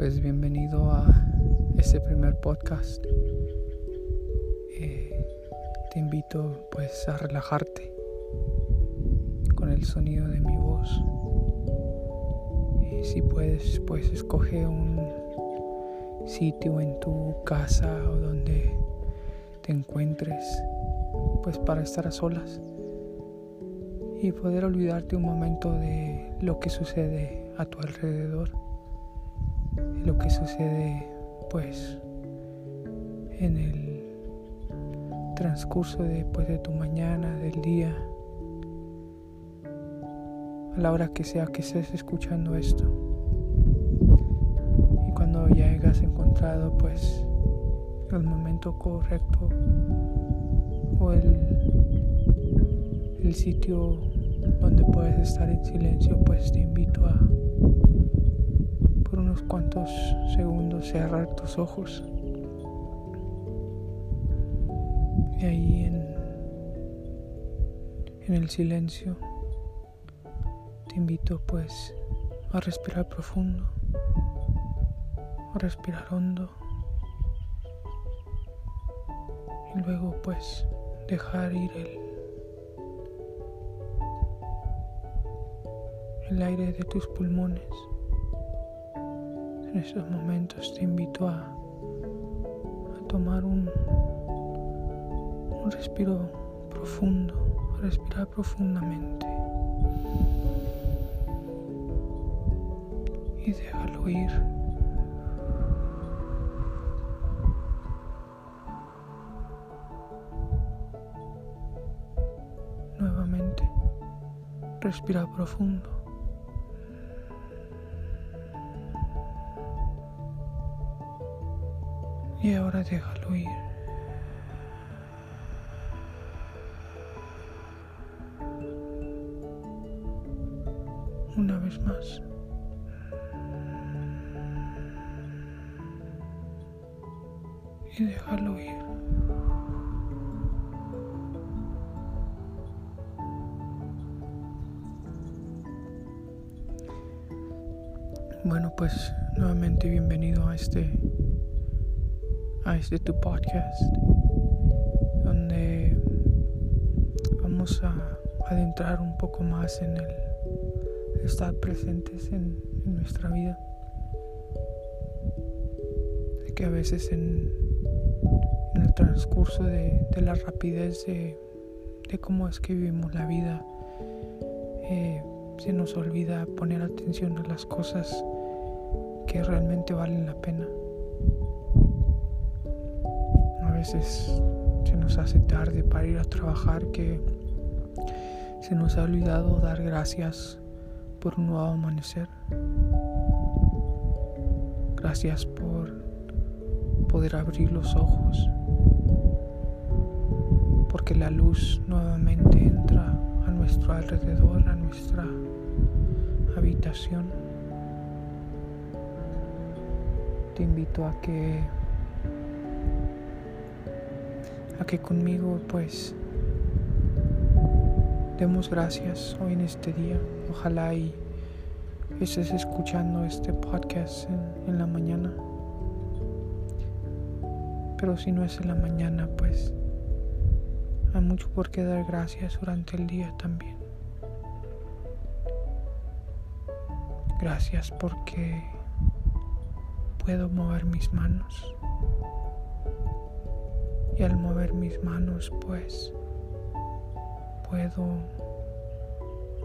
Pues bienvenido a este primer podcast. Eh, te invito pues a relajarte con el sonido de mi voz. Y si puedes, pues escoge un sitio en tu casa o donde te encuentres, pues para estar a solas y poder olvidarte un momento de lo que sucede a tu alrededor lo que sucede pues en el transcurso de, pues, de tu mañana, del día, a la hora que sea que estés escuchando esto. Y cuando ya hayas encontrado pues el momento correcto o el, el sitio donde puedes estar en silencio, pues te invito a unos cuantos segundos cerrar tus ojos. Y ahí en, en el silencio te invito pues a respirar profundo, a respirar hondo y luego pues dejar ir el, el aire de tus pulmones. En estos momentos te invito a, tomar un, un respiro profundo, a respirar profundamente. Y déjalo ir. Nuevamente, respira profundo. Y ahora déjalo ir. Una vez más. Y déjalo ir. Bueno, pues nuevamente bienvenido a este a este tu podcast donde vamos a adentrar un poco más en el estar presentes en, nuestra vida. De que a veces en, el transcurso de, la rapidez de, cómo es que vivimos la vida eh, se nos olvida poner atención a las cosas que realmente valen la pena veces se nos hace tarde para ir a trabajar que se nos ha olvidado dar gracias por un nuevo amanecer. Gracias por poder abrir los ojos, porque la luz nuevamente entra a nuestro alrededor, a nuestra habitación. Te invito a que a que conmigo pues demos gracias hoy en este día. Ojalá y estés escuchando este podcast en, la mañana. Pero si no es en la mañana, pues hay mucho por qué dar gracias durante el día también. Gracias porque puedo mover mis manos y al mover mis manos pues puedo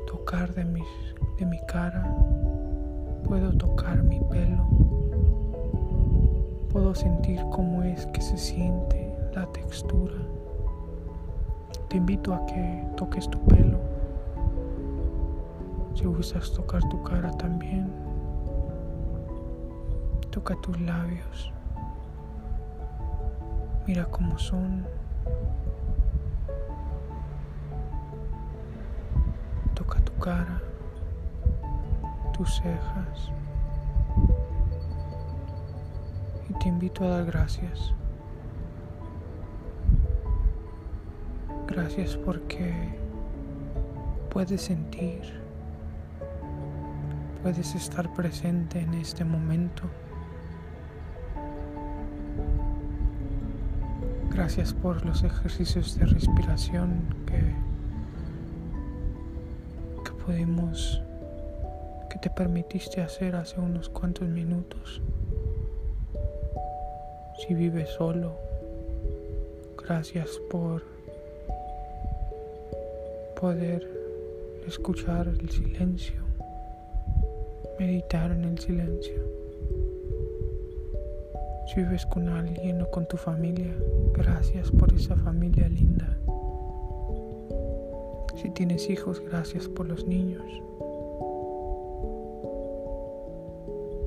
tocar de, de mi cara, puedo tocar mi pelo, puedo sentir cómo es que se siente la textura. Te invito a que toques tu pelo. Si gustas tocar tu cara también, toca tus labios. Mira cómo son. Toca tu cara, tus cejas. Y te invito a dar gracias. Gracias porque puedes sentir, puedes estar presente en este momento Gracias por los ejercicios de respiración que, que pudimos, que te permitiste hacer hace unos cuantos minutos. Si vives solo, gracias por poder escuchar el silencio, meditar en el silencio. Si vives con alguien o con tu familia, gracias por esa familia linda. Si tienes hijos, gracias por los niños.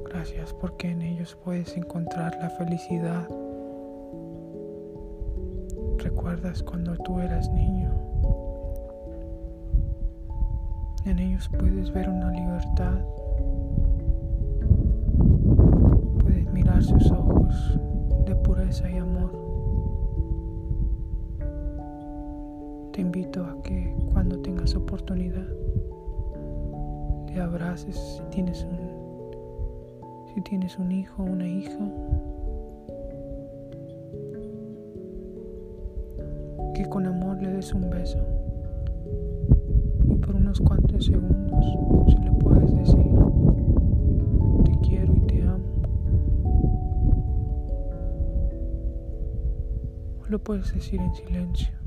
Gracias porque en ellos puedes encontrar la felicidad. ¿Recuerdas cuando tú eras niño? En ellos puedes ver una libertad. Oportunidad te abraces si tienes un si tienes un hijo o una hija que con amor le des un beso. Y por unos cuantos segundos se le puedes decir te quiero y te amo o lo puedes decir en silencio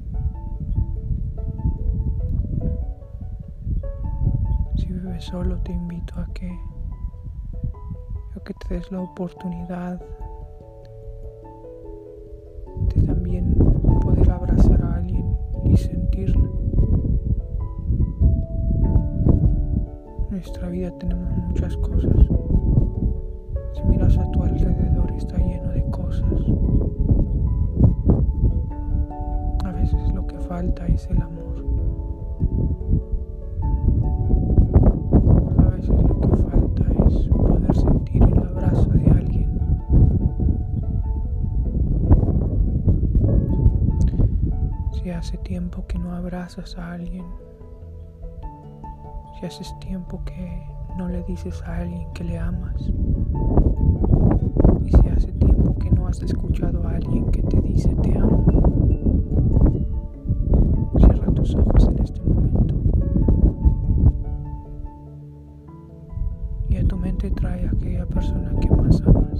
solo te invito a que que te des la oportunidad de también poder abrazar a alguien y sentirla. En nuestra vida tenemos muchas cosas. Si miras a tu alrededor está lleno de cosas. A veces lo que falta es el amor. Hace tiempo que no abrazas a alguien, si haces tiempo que no le dices a alguien que le amas, y si hace tiempo que no has escuchado a alguien que te dice te amo, cierra tus ojos en este momento y a tu mente trae a aquella persona que más amas.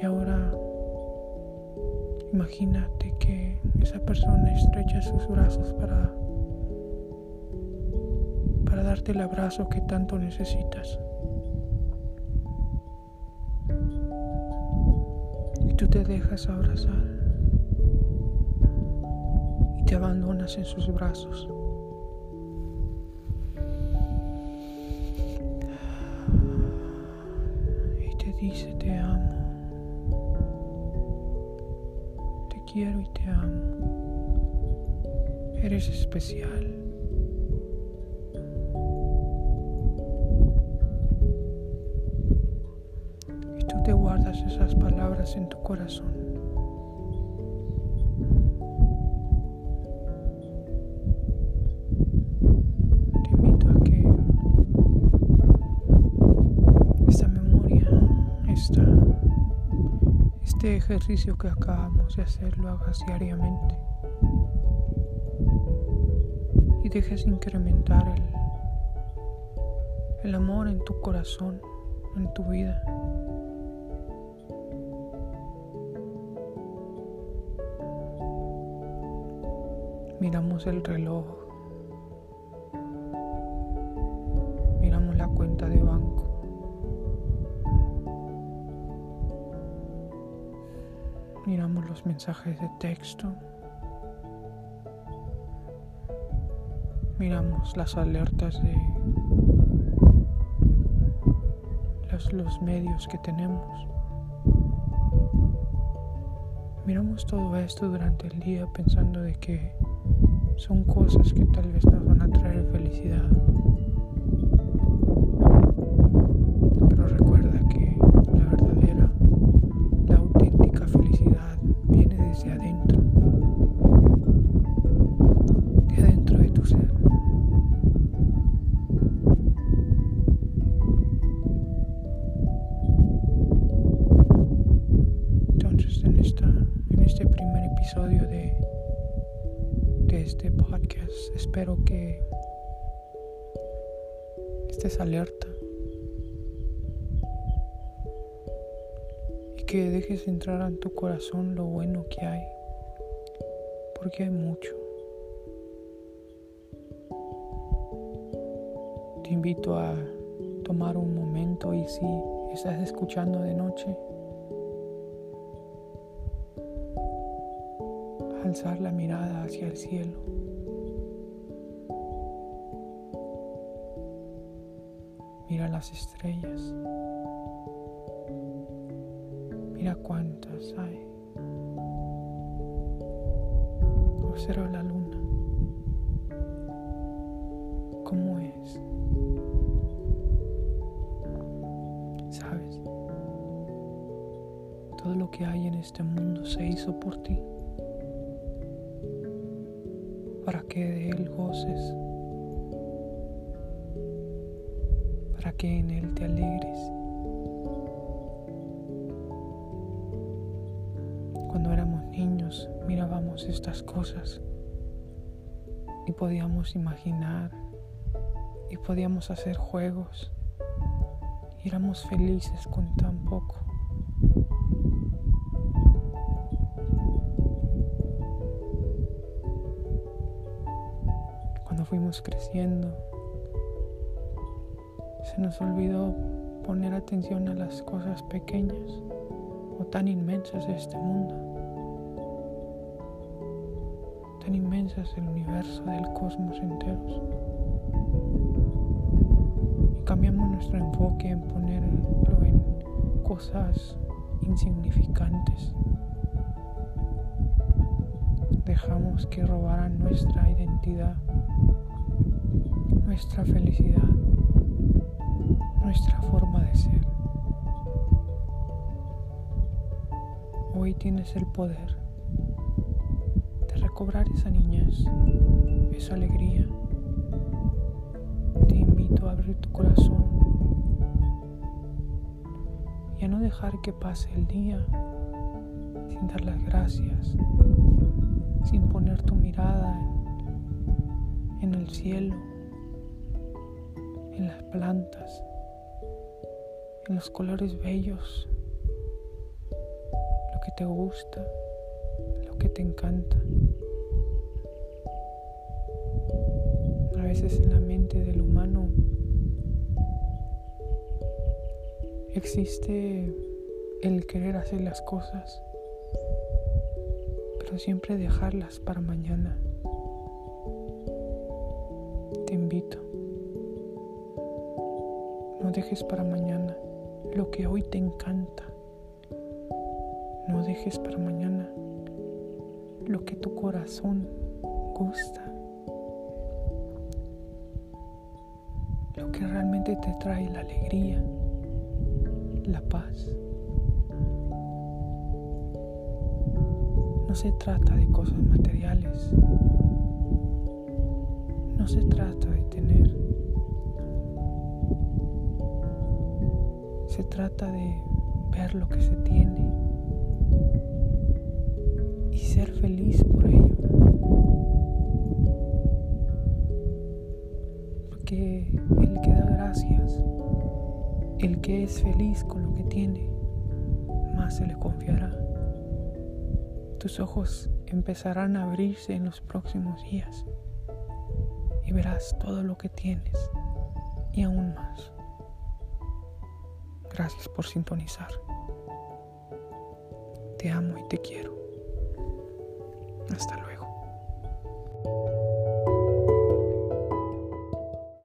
Y ahora imagínate que esa persona estrecha sus brazos para para darte el abrazo que tanto necesitas. Y tú te dejas abrazar y te abandonas en sus brazos. dice te amo, quiero y te amo, eres especial. Y tú te guardas esas palabras en tu corazón. Este ejercicio que acabamos de hacer lo hagas diariamente y dejes incrementar el, el amor en tu corazón, en tu vida. Miramos el reloj, miramos la cuenta de banco. miramos los mensajes de texto, miramos las alertas de los, los medios que tenemos. Miramos todo esto durante el día pensando de que son cosas que tal vez nos van a traer felicidad espero que estés alerta y que dejes entrar en tu corazón lo bueno que hay, porque hay mucho. Te invito a tomar un momento y si estás escuchando de noche, alzar la mirada hacia el cielo. Mira las estrellas. Mira cuántas hay. Observa la luna. ¿Cómo es? ¿Sabes? Todo lo que hay en este mundo se hizo por ti. Para que de él goces. Que en él te alegres. Cuando éramos niños mirábamos estas cosas y podíamos imaginar y podíamos hacer juegos y éramos felices con tan poco. Cuando fuimos creciendo, se nos olvidó poner atención a las cosas pequeñas o tan inmensas de este mundo, tan inmensas del universo, del cosmos enteros. Y cambiamos nuestro enfoque en ponerlo en cosas insignificantes. Dejamos que robaran nuestra identidad, nuestra felicidad, nuestra forma de ser. Hoy tienes el poder de recobrar esa niñez, esa alegría. Te invito a abrir tu corazón y a no dejar que pase el día sin dar las gracias, sin poner tu mirada en, el cielo, en las plantas, los colores bellos, lo que te gusta, lo que te encanta. A veces en la mente del humano existe el querer hacer las cosas, pero siempre dejarlas para mañana. Te invito, no dejes para mañana lo que hoy te encanta. No dejes para mañana lo que tu corazón gusta. Lo que realmente te trae la alegría, la paz. No se trata de cosas materiales. No se trata de tener. Se trata de ver lo que se tiene y ser feliz por ello. Porque el que da gracias, el que es feliz con lo que tiene, más se le confiará. Tus ojos empezarán a abrirse en los próximos días y verás todo lo que tienes y aún más. Gracias por sintonizar. Te amo y te quiero. Hasta.